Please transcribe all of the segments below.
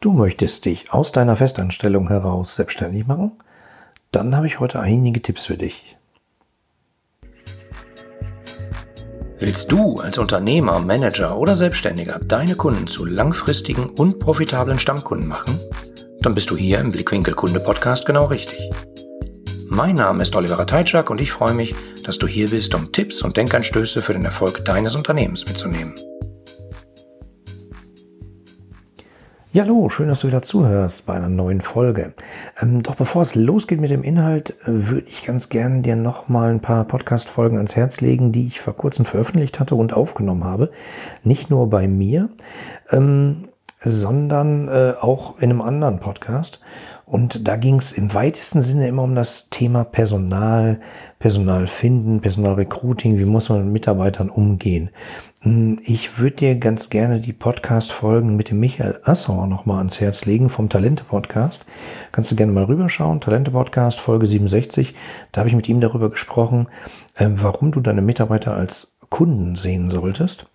Du möchtest dich aus deiner Festanstellung heraus selbstständig machen? Dann habe ich heute einige Tipps für dich. Willst du als Unternehmer, Manager oder Selbstständiger deine Kunden zu langfristigen und profitablen Stammkunden machen? Dann bist du hier im Blickwinkel Kunde Podcast genau richtig. Mein Name ist Oliver Teitschak und ich freue mich, dass du hier bist, um Tipps und Denkanstöße für den Erfolg deines Unternehmens mitzunehmen. Ja, hallo, schön, dass du wieder zuhörst bei einer neuen Folge. Ähm, doch bevor es losgeht mit dem Inhalt, äh, würde ich ganz gerne dir nochmal ein paar Podcast-Folgen ans Herz legen, die ich vor kurzem veröffentlicht hatte und aufgenommen habe. Nicht nur bei mir, ähm, sondern äh, auch in einem anderen Podcast. Und da ging es im weitesten Sinne immer um das Thema Personal, Personal finden, Personalrecruiting, wie muss man mit Mitarbeitern umgehen. Hm, ich würde dir ganz gerne die Podcast-Folgen mit dem Michael Assauer nochmal ans Herz legen vom Talente-Podcast. Kannst du gerne mal rüberschauen. Talente-Podcast, Folge 67. Da habe ich mit ihm darüber gesprochen, äh, warum du deine Mitarbeiter als Kunden sehen solltest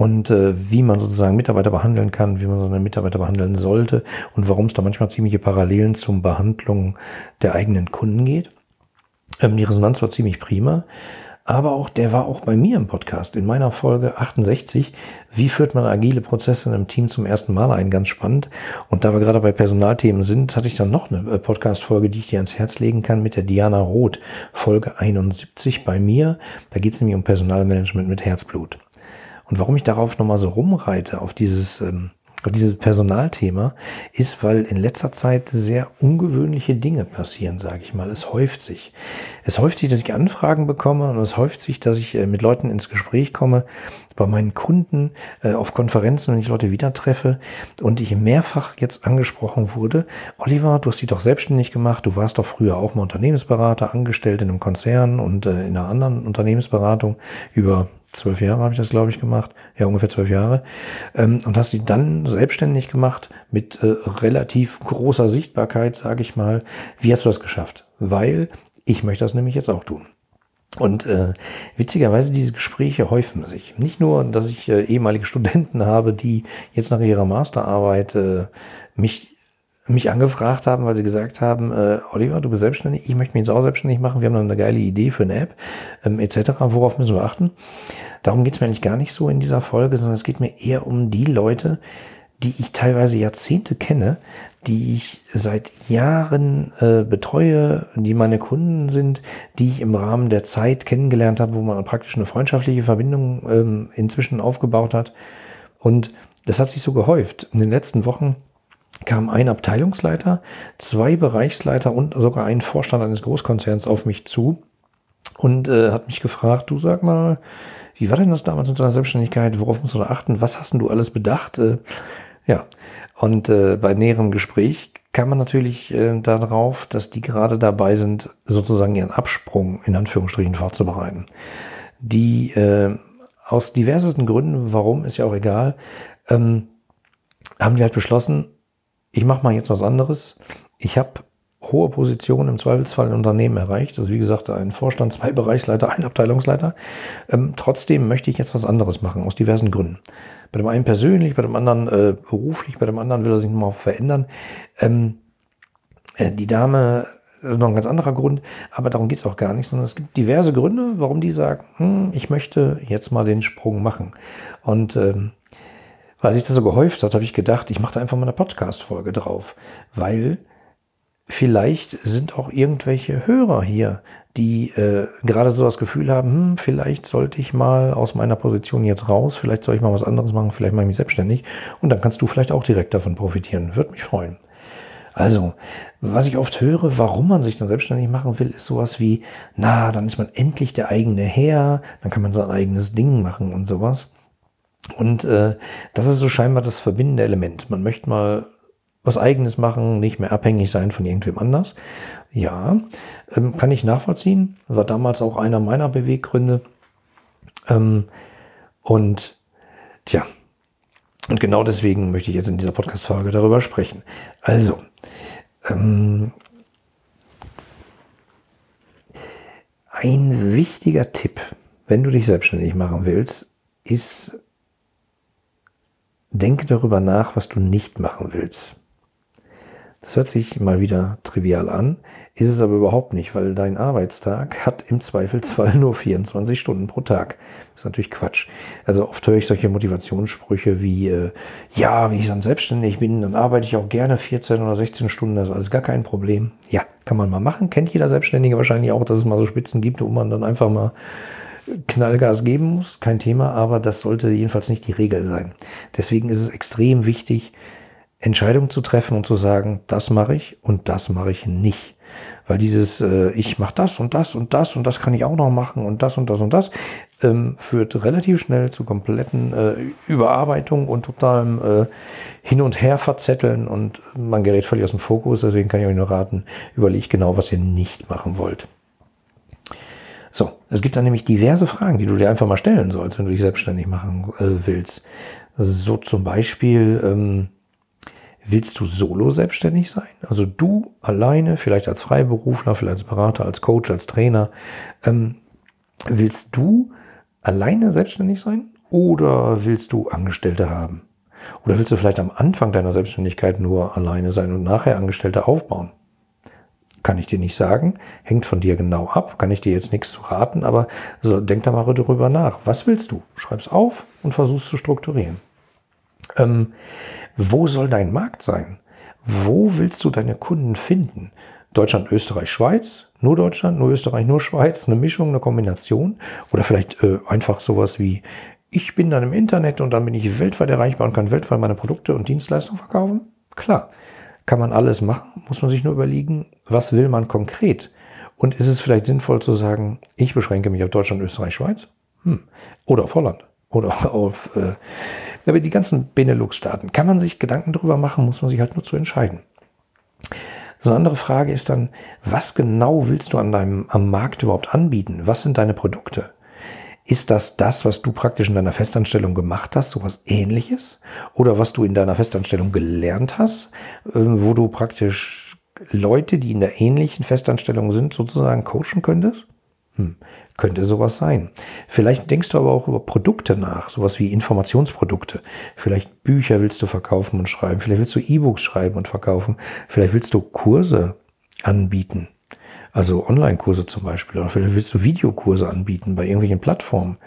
und äh, wie man sozusagen Mitarbeiter behandeln kann, wie man so eine Mitarbeiter behandeln sollte und warum es da manchmal ziemliche Parallelen zum Behandlung der eigenen Kunden geht. Ähm, die Resonanz war ziemlich prima. Aber auch der war auch bei mir im Podcast in meiner Folge 68. Wie führt man agile Prozesse in einem Team zum ersten Mal ein? Ganz spannend. Und da wir gerade bei Personalthemen sind, hatte ich dann noch eine äh, Podcast-Folge, die ich dir ans Herz legen kann mit der Diana Roth. Folge 71 bei mir. Da geht es nämlich um Personalmanagement mit Herzblut. Und warum ich darauf nochmal so rumreite, auf dieses, ähm, auf dieses Personalthema, ist, weil in letzter Zeit sehr ungewöhnliche Dinge passieren, sage ich mal. Es häuft sich. Es häuft sich, dass ich Anfragen bekomme und es häuft sich, dass ich äh, mit Leuten ins Gespräch komme, bei meinen Kunden, äh, auf Konferenzen, wenn ich Leute wieder treffe und ich mehrfach jetzt angesprochen wurde, Oliver, du hast dich doch selbstständig gemacht, du warst doch früher auch mal Unternehmensberater, angestellt in einem Konzern und äh, in einer anderen Unternehmensberatung über zwölf Jahre habe ich das, glaube ich, gemacht. Ja, ungefähr zwölf Jahre. Ähm, und hast dich dann selbstständig gemacht mit äh, relativ großer Sichtbarkeit, sage ich mal. Wie hast du das geschafft? Weil ich möchte das nämlich jetzt auch tun. Und äh, witzigerweise, diese Gespräche häufen sich. Nicht nur, dass ich äh, ehemalige Studenten habe, die jetzt nach ihrer Masterarbeit äh, mich mich angefragt haben, weil sie gesagt haben, äh, Oliver, du bist selbstständig, ich möchte mich jetzt auch selbstständig machen, wir haben eine geile Idee für eine App, ähm, etc. Worauf müssen wir achten? Darum geht es mir eigentlich gar nicht so in dieser Folge, sondern es geht mir eher um die Leute, die ich teilweise Jahrzehnte kenne, die ich seit Jahren äh, betreue, die meine Kunden sind, die ich im Rahmen der Zeit kennengelernt habe, wo man praktisch eine freundschaftliche Verbindung ähm, inzwischen aufgebaut hat. Und das hat sich so gehäuft. In den letzten Wochen kam ein Abteilungsleiter, zwei Bereichsleiter und sogar ein Vorstand eines Großkonzerns auf mich zu und äh, hat mich gefragt, du sag mal, wie war denn das damals mit deiner Selbstständigkeit? Worauf musst du da achten? Was hast denn du alles bedacht? Äh, ja, und äh, bei näherem Gespräch kam man natürlich äh, darauf, dass die gerade dabei sind, sozusagen ihren Absprung in Anführungsstrichen vorzubereiten. Die äh, aus diversesten Gründen, warum, ist ja auch egal, ähm, haben die halt beschlossen, ich mache mal jetzt was anderes. Ich habe hohe Positionen im Zweifelsfall in Unternehmen erreicht. Also wie gesagt, ein Vorstand, zwei Bereichsleiter, ein Abteilungsleiter. Ähm, trotzdem möchte ich jetzt was anderes machen, aus diversen Gründen. Bei dem einen persönlich, bei dem anderen äh, beruflich, bei dem anderen will er sich nochmal verändern. Ähm, äh, die Dame, das ist noch ein ganz anderer Grund, aber darum geht es auch gar nicht, sondern es gibt diverse Gründe, warum die sagen, hm, ich möchte jetzt mal den Sprung machen. Und ähm, weil sich das so gehäuft hat, habe ich gedacht, ich mache da einfach mal eine Podcast-Folge drauf, weil vielleicht sind auch irgendwelche Hörer hier, die äh, gerade so das Gefühl haben, hm, vielleicht sollte ich mal aus meiner Position jetzt raus, vielleicht soll ich mal was anderes machen, vielleicht mache ich mich selbstständig und dann kannst du vielleicht auch direkt davon profitieren. Würde mich freuen. Also, was ich oft höre, warum man sich dann selbstständig machen will, ist sowas wie, na, dann ist man endlich der eigene Herr, dann kann man sein eigenes Ding machen und sowas. Und äh, das ist so scheinbar das verbindende Element. Man möchte mal was eigenes machen, nicht mehr abhängig sein von irgendwem anders. Ja, ähm, kann ich nachvollziehen. War damals auch einer meiner Beweggründe. Ähm, und tja, und genau deswegen möchte ich jetzt in dieser Podcast-Folge darüber sprechen. Also, ähm, ein wichtiger Tipp, wenn du dich selbstständig machen willst, ist denke darüber nach, was du nicht machen willst. Das hört sich mal wieder trivial an, ist es aber überhaupt nicht, weil dein Arbeitstag hat im Zweifelsfall nur 24 Stunden pro Tag. Das ist natürlich Quatsch. Also oft höre ich solche Motivationssprüche wie, äh, ja, wenn ich dann selbstständig bin, dann arbeite ich auch gerne 14 oder 16 Stunden, das ist alles gar kein Problem. Ja, kann man mal machen. Kennt jeder Selbstständige wahrscheinlich auch, dass es mal so Spitzen gibt, wo man dann einfach mal Knallgas geben muss, kein Thema, aber das sollte jedenfalls nicht die Regel sein. Deswegen ist es extrem wichtig, Entscheidungen zu treffen und zu sagen, das mache ich und das mache ich nicht. Weil dieses, äh, ich mache das und das und das und das kann ich auch noch machen und das und das und das, ähm, führt relativ schnell zu kompletten äh, Überarbeitung und totalem äh, Hin- und Her verzetteln und man gerät völlig aus dem Fokus. Deswegen kann ich euch nur raten, überlegt genau, was ihr nicht machen wollt. So, es gibt dann nämlich diverse Fragen, die du dir einfach mal stellen sollst, wenn du dich selbstständig machen äh, willst. So zum Beispiel, ähm, willst du solo selbstständig sein? Also du alleine, vielleicht als Freiberufler, vielleicht als Berater, als Coach, als Trainer. Ähm, willst du alleine selbstständig sein oder willst du Angestellte haben? Oder willst du vielleicht am Anfang deiner Selbstständigkeit nur alleine sein und nachher Angestellte aufbauen? Kann ich dir nicht sagen, hängt von dir genau ab, kann ich dir jetzt nichts zu raten, aber so, denk da mal darüber nach. Was willst du? Schreib's auf und versuch's zu strukturieren. Ähm, wo soll dein Markt sein? Wo willst du deine Kunden finden? Deutschland, Österreich, Schweiz? Nur Deutschland, nur Österreich, nur Schweiz? Eine Mischung, eine Kombination? Oder vielleicht äh, einfach sowas wie, ich bin dann im Internet und dann bin ich weltweit erreichbar und kann weltweit meine Produkte und Dienstleistungen verkaufen? Klar kann man alles machen, muss man sich nur überlegen, was will man konkret? Und ist es vielleicht sinnvoll zu sagen, ich beschränke mich auf Deutschland, Österreich, Schweiz? Hm. Oder auf Holland? Oder auf äh, die ganzen Benelux-Staaten. Kann man sich Gedanken darüber machen, muss man sich halt nur zu entscheiden. So eine andere Frage ist dann, was genau willst du an deinem, am Markt überhaupt anbieten? Was sind deine Produkte? Ist das das, was du praktisch in deiner Festanstellung gemacht hast, sowas ähnliches? Oder was du in deiner Festanstellung gelernt hast, ähm, wo du praktisch Leute, die in der ähnlichen Festanstellung sind, sozusagen coachen könntest? Hm, könnte sowas sein. Vielleicht denkst du aber auch über Produkte nach, sowas wie Informationsprodukte. Vielleicht Bücher willst du verkaufen und schreiben. Vielleicht willst du E-Books schreiben und verkaufen. Vielleicht willst du Kurse anbieten. Also Online-Kurse zum Beispiel. Oder vielleicht willst du Videokurse anbieten bei irgendwelchen Plattformen.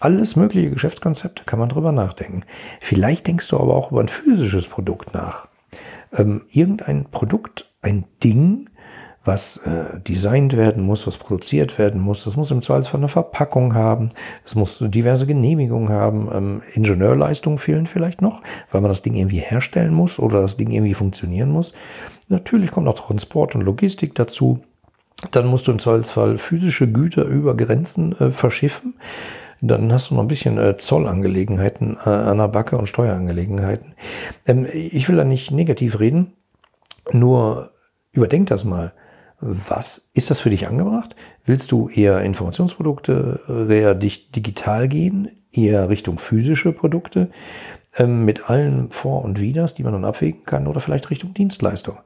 Alles mögliche Geschäftskonzepte kann man drüber nachdenken. Vielleicht denkst du aber auch über ein physisches Produkt nach. Ähm, irgendein Produkt, ein Ding, was äh, designt werden muss, was produziert werden muss. Das muss im Zweifelsfall eine Verpackung haben. Es muss diverse Genehmigungen haben. Ähm, Ingenieurleistungen fehlen vielleicht noch, weil man das Ding irgendwie herstellen muss oder das Ding irgendwie funktionieren muss. Natürlich kommt auch Transport und Logistik dazu. Dann musst du im Zweifelsfall physische Güter über Grenzen äh, verschiffen. Dann hast du noch ein bisschen äh, Zollangelegenheiten äh, an der Backe und Steuerangelegenheiten. Ähm, ich will da nicht negativ reden, nur überdenk das mal. Was ist das für dich angebracht? Willst du eher Informationsprodukte, äh, eher digital gehen, eher Richtung physische Produkte ähm, mit allen Vor- und Widers, die man dann abwägen kann, oder vielleicht Richtung Dienstleistung?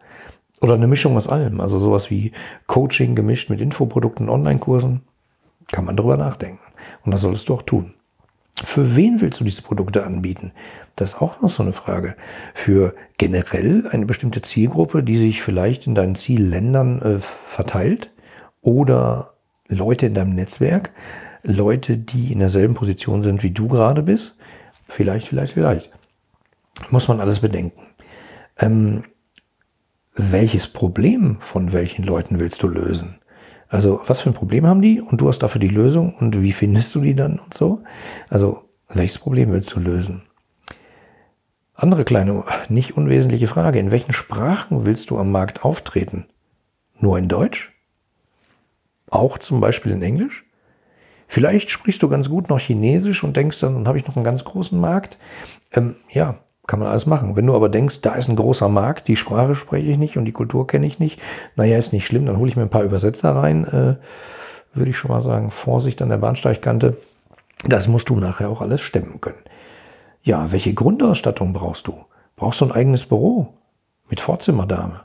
Oder eine Mischung aus allem, also sowas wie Coaching gemischt mit Infoprodukten, Online-Kursen, kann man darüber nachdenken. Und das solltest du auch tun. Für wen willst du diese Produkte anbieten? Das ist auch noch so eine Frage. Für generell eine bestimmte Zielgruppe, die sich vielleicht in deinen Zielländern äh, verteilt oder Leute in deinem Netzwerk, Leute, die in derselben Position sind, wie du gerade bist. Vielleicht, vielleicht, vielleicht. Muss man alles bedenken. Ähm, welches Problem von welchen Leuten willst du lösen? Also was für ein Problem haben die und du hast dafür die Lösung und wie findest du die dann und so? Also welches Problem willst du lösen? Andere kleine, nicht unwesentliche Frage. In welchen Sprachen willst du am Markt auftreten? Nur in Deutsch? Auch zum Beispiel in Englisch? Vielleicht sprichst du ganz gut noch Chinesisch und denkst dann, dann habe ich noch einen ganz großen Markt. Ähm, ja, kann man alles machen. Wenn du aber denkst, da ist ein großer Markt, die Sprache spreche ich nicht und die Kultur kenne ich nicht, naja, ist nicht schlimm, dann hole ich mir ein paar Übersetzer rein, äh, würde ich schon mal sagen, Vorsicht an der Bahnsteigkante. Das musst du nachher auch alles stemmen können. Ja, welche Grundausstattung brauchst du? Brauchst du ein eigenes Büro mit Vorzimmerdame?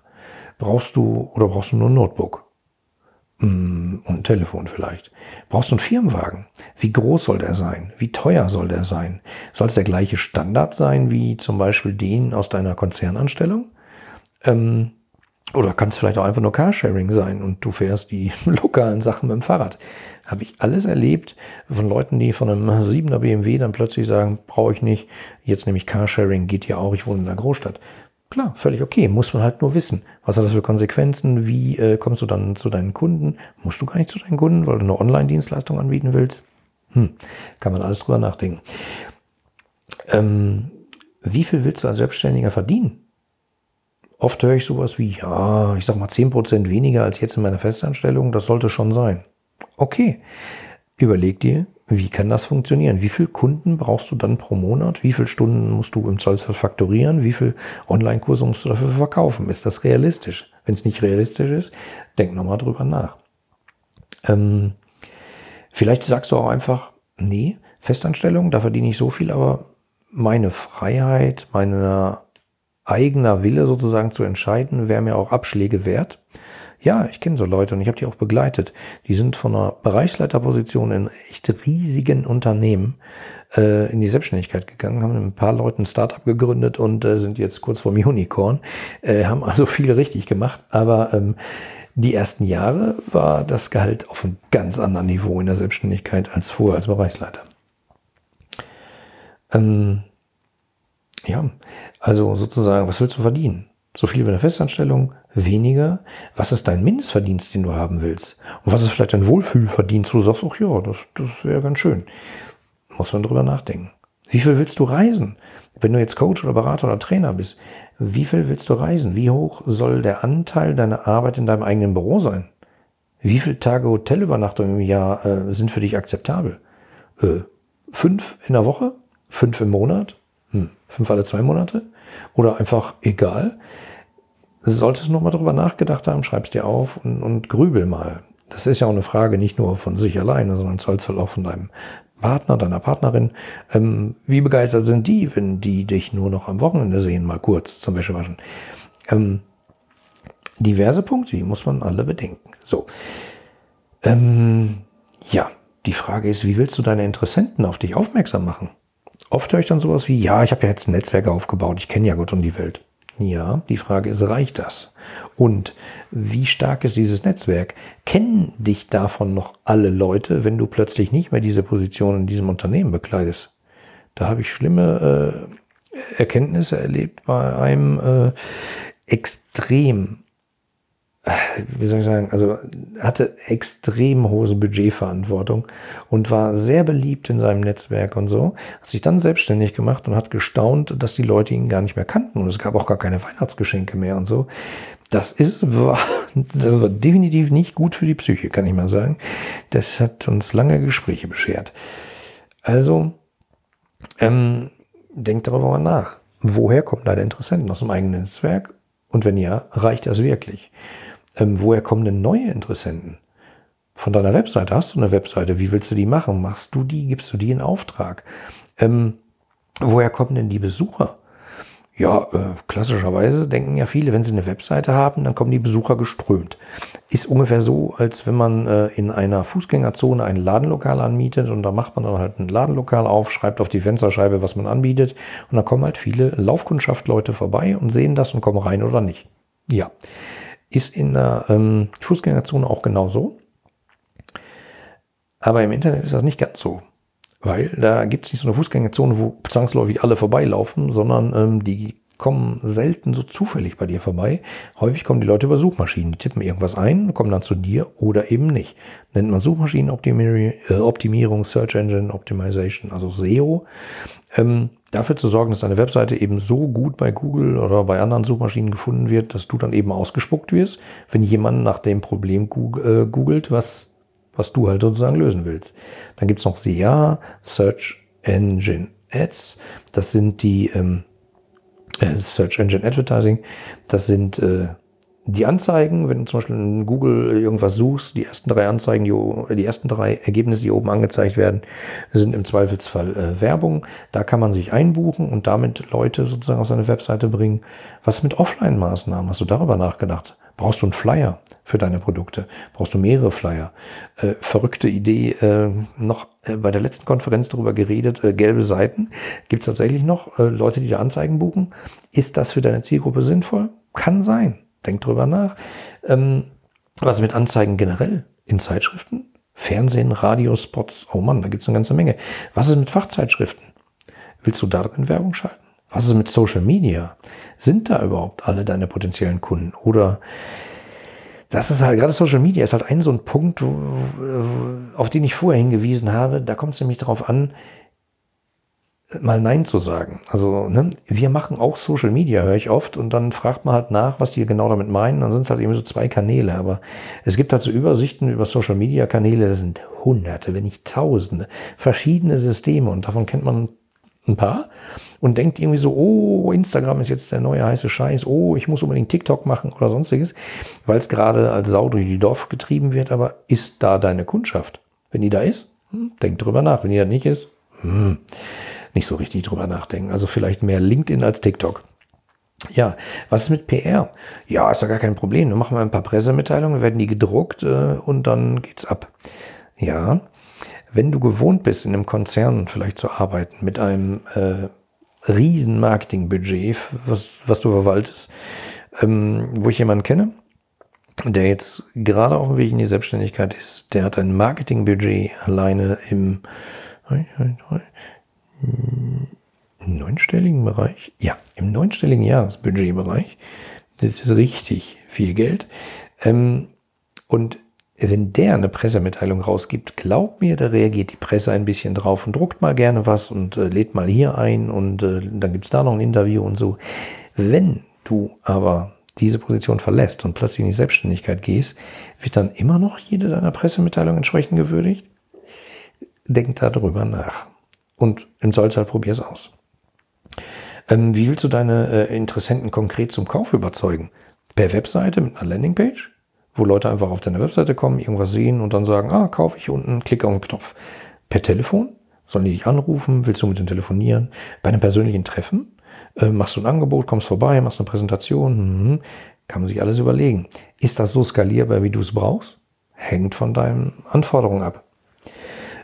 Brauchst du oder brauchst du nur ein Notebook? Mm, und ein Telefon vielleicht. Brauchst du einen Firmenwagen? Wie groß soll der sein? Wie teuer soll der sein? Soll es der gleiche Standard sein wie zum Beispiel den aus deiner Konzernanstellung? Ähm, oder kann es vielleicht auch einfach nur Carsharing sein und du fährst die lokalen Sachen mit dem Fahrrad. Habe ich alles erlebt von Leuten, die von einem 7er BMW dann plötzlich sagen, brauche ich nicht, jetzt nehme ich Carsharing, geht ja auch, ich wohne in einer Großstadt. Klar, völlig okay, muss man halt nur wissen. Was hat das für Konsequenzen? Wie äh, kommst du dann zu deinen Kunden? Musst du gar nicht zu deinen Kunden, weil du eine Online-Dienstleistung anbieten willst? Hm, kann man alles drüber nachdenken. Ähm, wie viel willst du als Selbstständiger verdienen? Oft höre ich sowas wie, ja, ich sag mal 10% weniger als jetzt in meiner Festanstellung, das sollte schon sein. Okay, überleg dir, wie kann das funktionieren? Wie viele Kunden brauchst du dann pro Monat? Wie viele Stunden musst du im Zollfall faktorieren? Wie viele Online-Kurse musst du dafür verkaufen? Ist das realistisch? Wenn es nicht realistisch ist, denk nochmal drüber nach. Ähm, vielleicht sagst du auch einfach, nee, Festanstellung, da verdiene ich so viel, aber meine Freiheit, meine eigener Wille sozusagen zu entscheiden, wäre mir auch Abschläge wert. Ja, ich kenne so Leute und ich habe die auch begleitet. Die sind von einer Bereichsleiterposition in echt riesigen Unternehmen äh, in die Selbstständigkeit gegangen, haben mit ein paar Leuten ein Startup gegründet und äh, sind jetzt kurz vorm Unicorn, äh, haben also viel richtig gemacht, aber ähm, die ersten Jahre war das Gehalt auf einem ganz anderen Niveau in der Selbstständigkeit als vorher als Bereichsleiter. Ähm, ja, also sozusagen, was willst du verdienen? So viel wie eine Festanstellung, weniger. Was ist dein Mindestverdienst, den du haben willst? Und was ist vielleicht dein Wohlfühlverdienst, wo du sagst, ach ja, das, das wäre ganz schön. Muss man drüber nachdenken. Wie viel willst du reisen? Wenn du jetzt Coach oder Berater oder Trainer bist, wie viel willst du reisen? Wie hoch soll der Anteil deiner Arbeit in deinem eigenen Büro sein? Wie viele Tage Hotelübernachtung im Jahr äh, sind für dich akzeptabel? Äh, fünf in der Woche? Fünf im Monat? Hm, fünf alle zwei Monate? Oder einfach egal? Solltest du noch mal drüber nachgedacht haben, schreib es dir auf und, und grübel mal. Das ist ja auch eine Frage nicht nur von sich alleine, sondern im auch von deinem Partner, deiner Partnerin. Ähm, wie begeistert sind die, wenn die dich nur noch am Wochenende sehen, mal kurz zum Wäschewaschen? Ähm, diverse Punkte, die muss man alle bedenken. So. Ähm, ja, die Frage ist, wie willst du deine Interessenten auf dich aufmerksam machen? Oft höre ich dann sowas wie, ja, ich habe ja jetzt ein Netzwerk aufgebaut, ich kenne ja Gott und die Welt. Ja, die Frage ist, reicht das? Und wie stark ist dieses Netzwerk? Kennen dich davon noch alle Leute, wenn du plötzlich nicht mehr diese Position in diesem Unternehmen bekleidest? Da habe ich schlimme äh, Erkenntnisse erlebt bei einem äh, extrem wie soll ich sagen, also hatte extrem hohe Budgetverantwortung und war sehr beliebt in seinem Netzwerk und so, hat sich dann selbstständig gemacht und hat gestaunt, dass die Leute ihn gar nicht mehr kannten und es gab auch gar keine Weihnachtsgeschenke mehr und so. Das ist, war, das war definitiv nicht gut für die Psyche, kann ich mal sagen. Das hat uns lange Gespräche beschert. Also, ähm, denkt darüber nach. Woher kommen deine Interessenten? Aus dem eigenen Netzwerk? Und wenn ja, reicht das wirklich? Ähm, woher kommen denn neue Interessenten? Von deiner Webseite hast du eine Webseite. Wie willst du die machen? Machst du die? Gibst du die in Auftrag? Ähm, woher kommen denn die Besucher? Ja, äh, klassischerweise denken ja viele, wenn sie eine Webseite haben, dann kommen die Besucher geströmt. Ist ungefähr so, als wenn man äh, in einer Fußgängerzone ein Ladenlokal anmietet und da macht man dann halt ein Ladenlokal auf, schreibt auf die Fensterscheibe, was man anbietet und dann kommen halt viele Laufkundschaftleute vorbei und sehen das und kommen rein oder nicht. Ja, ist in der ähm, Fußgängerzone auch genauso. Aber im Internet ist das nicht ganz so. Weil da gibt es nicht so eine Fußgängerzone, wo zwangsläufig alle vorbeilaufen, sondern ähm, die kommen selten so zufällig bei dir vorbei. Häufig kommen die Leute über Suchmaschinen, die tippen irgendwas ein, kommen dann zu dir oder eben nicht. Nennt man Suchmaschinenoptimierung, äh, Search Engine Optimization, also SEO. Ähm, dafür zu sorgen, dass deine Webseite eben so gut bei Google oder bei anderen Suchmaschinen gefunden wird, dass du dann eben ausgespuckt wirst, wenn jemand nach dem Problem äh, googelt, was, was du halt sozusagen lösen willst. Dann gibt's noch SEA, Search Engine Ads. Das sind die ähm, äh, Search Engine Advertising. Das sind äh, die Anzeigen, wenn du zum Beispiel in Google irgendwas suchst, die ersten drei Anzeigen, die, die ersten drei Ergebnisse, die oben angezeigt werden, sind im Zweifelsfall äh, Werbung. Da kann man sich einbuchen und damit Leute sozusagen auf seine Webseite bringen. Was ist mit Offline-Maßnahmen? Hast du darüber nachgedacht? Brauchst du einen Flyer für deine Produkte? Brauchst du mehrere Flyer? Äh, verrückte Idee, äh, noch äh, bei der letzten Konferenz darüber geredet, äh, gelbe Seiten. Gibt es tatsächlich noch äh, Leute, die da Anzeigen buchen? Ist das für deine Zielgruppe sinnvoll? Kann sein. Denk drüber nach. Ähm, was ist mit Anzeigen generell in Zeitschriften? Fernsehen, Radiospots, oh Mann, da gibt es eine ganze Menge. Was ist mit Fachzeitschriften? Willst du da drin Werbung schalten? Was ist mit Social Media? Sind da überhaupt alle deine potenziellen Kunden? Oder das ist halt, gerade Social Media ist halt ein so ein Punkt, auf den ich vorher hingewiesen habe. Da kommt es nämlich darauf an, mal Nein zu sagen. Also, ne, wir machen auch Social Media, höre ich oft, und dann fragt man halt nach, was die genau damit meinen. Dann sind es halt eben so zwei Kanäle. Aber es gibt halt so Übersichten über Social Media Kanäle, das sind hunderte, wenn nicht tausende, verschiedene Systeme und davon kennt man ein paar und denkt irgendwie so, oh, Instagram ist jetzt der neue heiße Scheiß, oh, ich muss unbedingt TikTok machen oder sonstiges, weil es gerade als Sau durch die Dorf getrieben wird, aber ist da deine Kundschaft? Wenn die da ist, hm, denk drüber nach. Wenn die da nicht ist, hm, nicht so richtig drüber nachdenken. Also vielleicht mehr LinkedIn als TikTok. Ja, was ist mit PR? Ja, ist ja gar kein Problem. Dann machen wir ein paar Pressemitteilungen, werden die gedruckt äh, und dann geht's ab. Ja, wenn du gewohnt bist, in einem Konzern vielleicht zu arbeiten, mit einem äh, riesen Marketingbudget, was, was du verwaltest, ähm, wo ich jemanden kenne, der jetzt gerade auf dem Weg in die Selbstständigkeit ist, der hat ein Marketingbudget alleine im neunstelligen Bereich, ja, im neunstelligen Jahresbudgetbereich. Das ist richtig viel Geld. Ähm, und wenn der eine Pressemitteilung rausgibt, glaub mir, da reagiert die Presse ein bisschen drauf und druckt mal gerne was und äh, lädt mal hier ein und äh, dann gibt's da noch ein Interview und so. Wenn du aber diese Position verlässt und plötzlich in die Selbstständigkeit gehst, wird dann immer noch jede deiner Pressemitteilungen entsprechend gewürdigt? Denk darüber nach. Und im Zollzahl probier es aus. Ähm, wie willst du deine äh, Interessenten konkret zum Kauf überzeugen? Per Webseite mit einer Landingpage? Wo Leute einfach auf deine Webseite kommen, irgendwas sehen und dann sagen, ah, kaufe ich unten, klicke auf den Knopf. Per Telefon? Sollen die dich anrufen? Willst du mit denen telefonieren? Bei einem persönlichen Treffen? Äh, machst du ein Angebot, kommst vorbei, machst eine Präsentation? Mhm. Kann man sich alles überlegen. Ist das so skalierbar, wie du es brauchst? Hängt von deinen Anforderungen ab.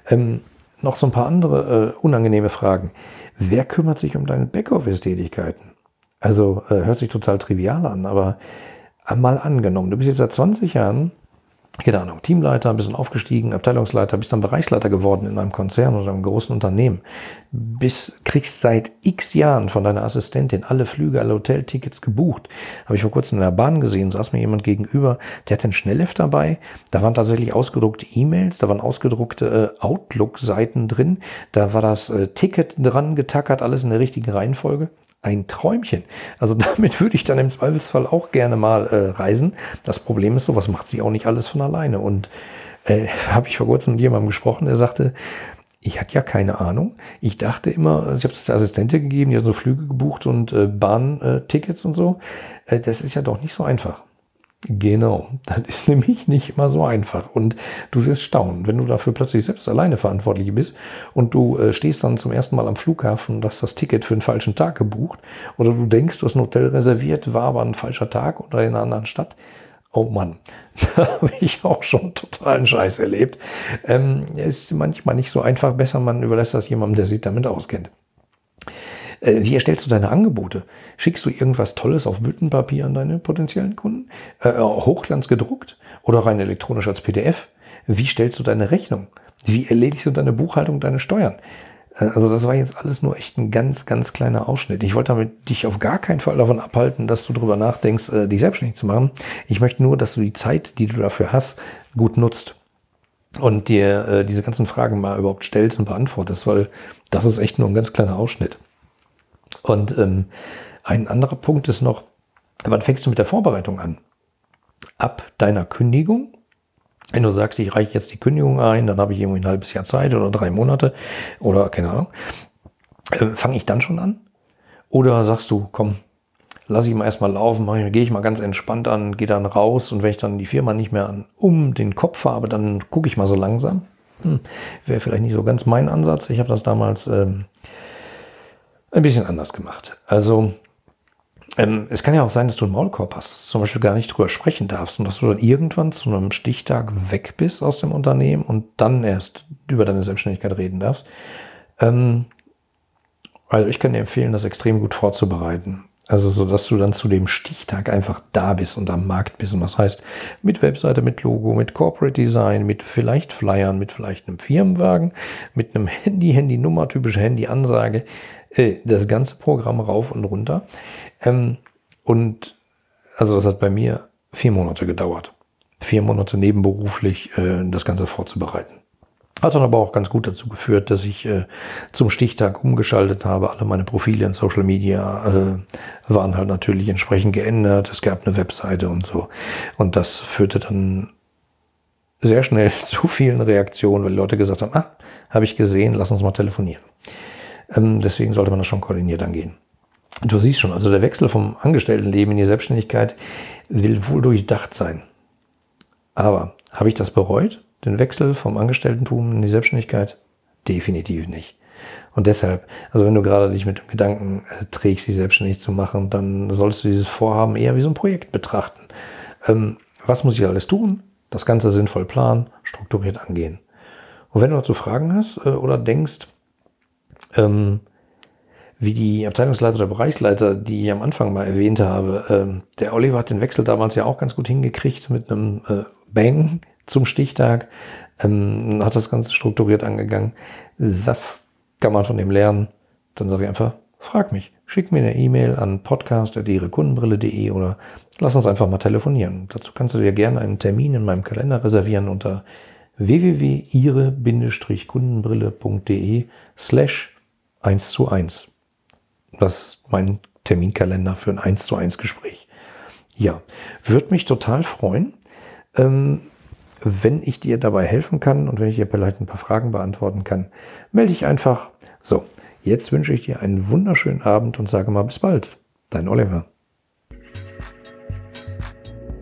Ähm, noch so ein paar andere äh, unangenehme Fragen. Wer kümmert sich um deine Backoffice-Tätigkeiten? Also äh, hört sich total trivial an, aber mal angenommen, du bist jetzt seit 20 Jahren, keine Ahnung, Teamleiter, ein bisschen aufgestiegen, Abteilungsleiter, bist dann Bereichsleiter geworden in einem Konzern oder einem großen Unternehmen, bis, kriegst seit x Jahren von deiner Assistentin alle Flüge, alle Hoteltickets gebucht. Habe ich vor kurzem in der Bahn gesehen, saß mir jemand gegenüber, der hat einen Schnelllift dabei, da waren tatsächlich ausgedruckte E-Mails, da waren ausgedruckte äh, Outlook-Seiten drin, da war das äh, Ticket dran getackert, alles in der richtigen Reihenfolge ein Träumchen. Also damit würde ich dann im Zweifelsfall auch gerne mal äh, reisen. Das Problem ist, sowas macht sich auch nicht alles von alleine. Und äh, habe ich vor kurzem mit jemandem gesprochen, der sagte, ich hatte ja keine Ahnung. Ich dachte immer, also ich habe das der Assistentin gegeben, die hat so Flüge gebucht und äh, Bahntickets und so. Äh, das ist ja doch nicht so einfach. Genau, das ist nämlich nicht immer so einfach. Und du wirst staunen, wenn du dafür plötzlich selbst alleine verantwortlich bist und du äh, stehst dann zum ersten Mal am Flughafen und hast das Ticket für einen falschen Tag gebucht oder du denkst, du hast ein Hotel reserviert, war aber ein falscher Tag oder in einer anderen Stadt. Oh Mann, da habe ich auch schon totalen Scheiß erlebt. Ähm, ist manchmal nicht so einfach. Besser, man überlässt das jemandem, der sich damit auskennt. Äh, wie erstellst du deine Angebote? Schickst du irgendwas Tolles auf Büttenpapier an deine potenziellen Kunden? Äh, Hochglanz gedruckt oder rein elektronisch als PDF? Wie stellst du deine Rechnung? Wie erledigst du deine Buchhaltung, deine Steuern? Äh, also das war jetzt alles nur echt ein ganz, ganz kleiner Ausschnitt. Ich wollte damit dich auf gar keinen Fall davon abhalten, dass du darüber nachdenkst, äh, dich selbstständig zu machen. Ich möchte nur, dass du die Zeit, die du dafür hast, gut nutzt und dir äh, diese ganzen Fragen mal überhaupt stellst und beantwortest, weil das ist echt nur ein ganz kleiner Ausschnitt. Und ähm, ein anderer Punkt ist noch, wann fängst du mit der Vorbereitung an? Ab deiner Kündigung? Wenn du sagst, ich reiche jetzt die Kündigung ein, dann habe ich irgendwie ein halbes Jahr Zeit oder drei Monate oder keine Ahnung. Äh, Fange ich dann schon an? Oder sagst du, komm, lass ich mal erstmal laufen, gehe ich mal ganz entspannt an, gehe dann raus und wenn ich dann die Firma nicht mehr an, um den Kopf habe, dann gucke ich mal so langsam. Hm, Wäre vielleicht nicht so ganz mein Ansatz. Ich habe das damals ähm, ein bisschen anders gemacht. Also ähm, es kann ja auch sein, dass du einen Maulkorb hast, zum Beispiel gar nicht drüber sprechen darfst und dass du dann irgendwann zu einem Stichtag weg bist aus dem Unternehmen und dann erst über deine Selbstständigkeit reden darfst. Ähm, also ich kann dir empfehlen, das extrem gut vorzubereiten. Also so, dass du dann zu dem Stichtag einfach da bist und am Markt bist. Und das heißt, mit Webseite, mit Logo, mit Corporate Design, mit vielleicht Flyern, mit vielleicht einem Firmenwagen, mit einem Handy, Handynummer, typische Handyansage, äh, das ganze Programm rauf und runter. Ähm, und also das hat bei mir vier Monate gedauert. Vier Monate nebenberuflich äh, das Ganze vorzubereiten. Hat dann aber auch ganz gut dazu geführt, dass ich äh, zum Stichtag umgeschaltet habe. Alle meine Profile in Social Media äh, waren halt natürlich entsprechend geändert. Es gab eine Webseite und so. Und das führte dann sehr schnell zu vielen Reaktionen, weil Leute gesagt haben, ah, habe ich gesehen, lass uns mal telefonieren. Ähm, deswegen sollte man das schon koordiniert angehen. Und du siehst schon, also der Wechsel vom Angestelltenleben in die Selbstständigkeit will wohl durchdacht sein. Aber habe ich das bereut? Den Wechsel vom Angestelltentum in die Selbstständigkeit? Definitiv nicht. Und deshalb, also wenn du gerade dich mit dem Gedanken äh, trägst, sie selbstständig zu machen, dann solltest du dieses Vorhaben eher wie so ein Projekt betrachten. Ähm, was muss ich alles tun? Das Ganze sinnvoll planen, strukturiert angehen. Und wenn du dazu Fragen hast äh, oder denkst, ähm, wie die Abteilungsleiter oder Bereichsleiter, die ich am Anfang mal erwähnt habe, ähm, der Oliver hat den Wechsel damals ja auch ganz gut hingekriegt mit einem äh, Bang zum Stichtag, ähm, hat das Ganze strukturiert angegangen. Was kann man von dem lernen? Dann sage ich einfach, frag mich. Schick mir eine E-Mail an podcast.ihrekundenbrille.de oder lass uns einfach mal telefonieren. Dazu kannst du dir gerne einen Termin in meinem Kalender reservieren unter www.ihre-kundenbrille.de slash 1 zu 1. Das ist mein Terminkalender für ein 1 zu 1 Gespräch. Ja, würde mich total freuen. Ähm, wenn ich dir dabei helfen kann und wenn ich dir vielleicht ein paar Fragen beantworten kann, melde dich einfach. So, jetzt wünsche ich dir einen wunderschönen Abend und sage mal bis bald. Dein Oliver.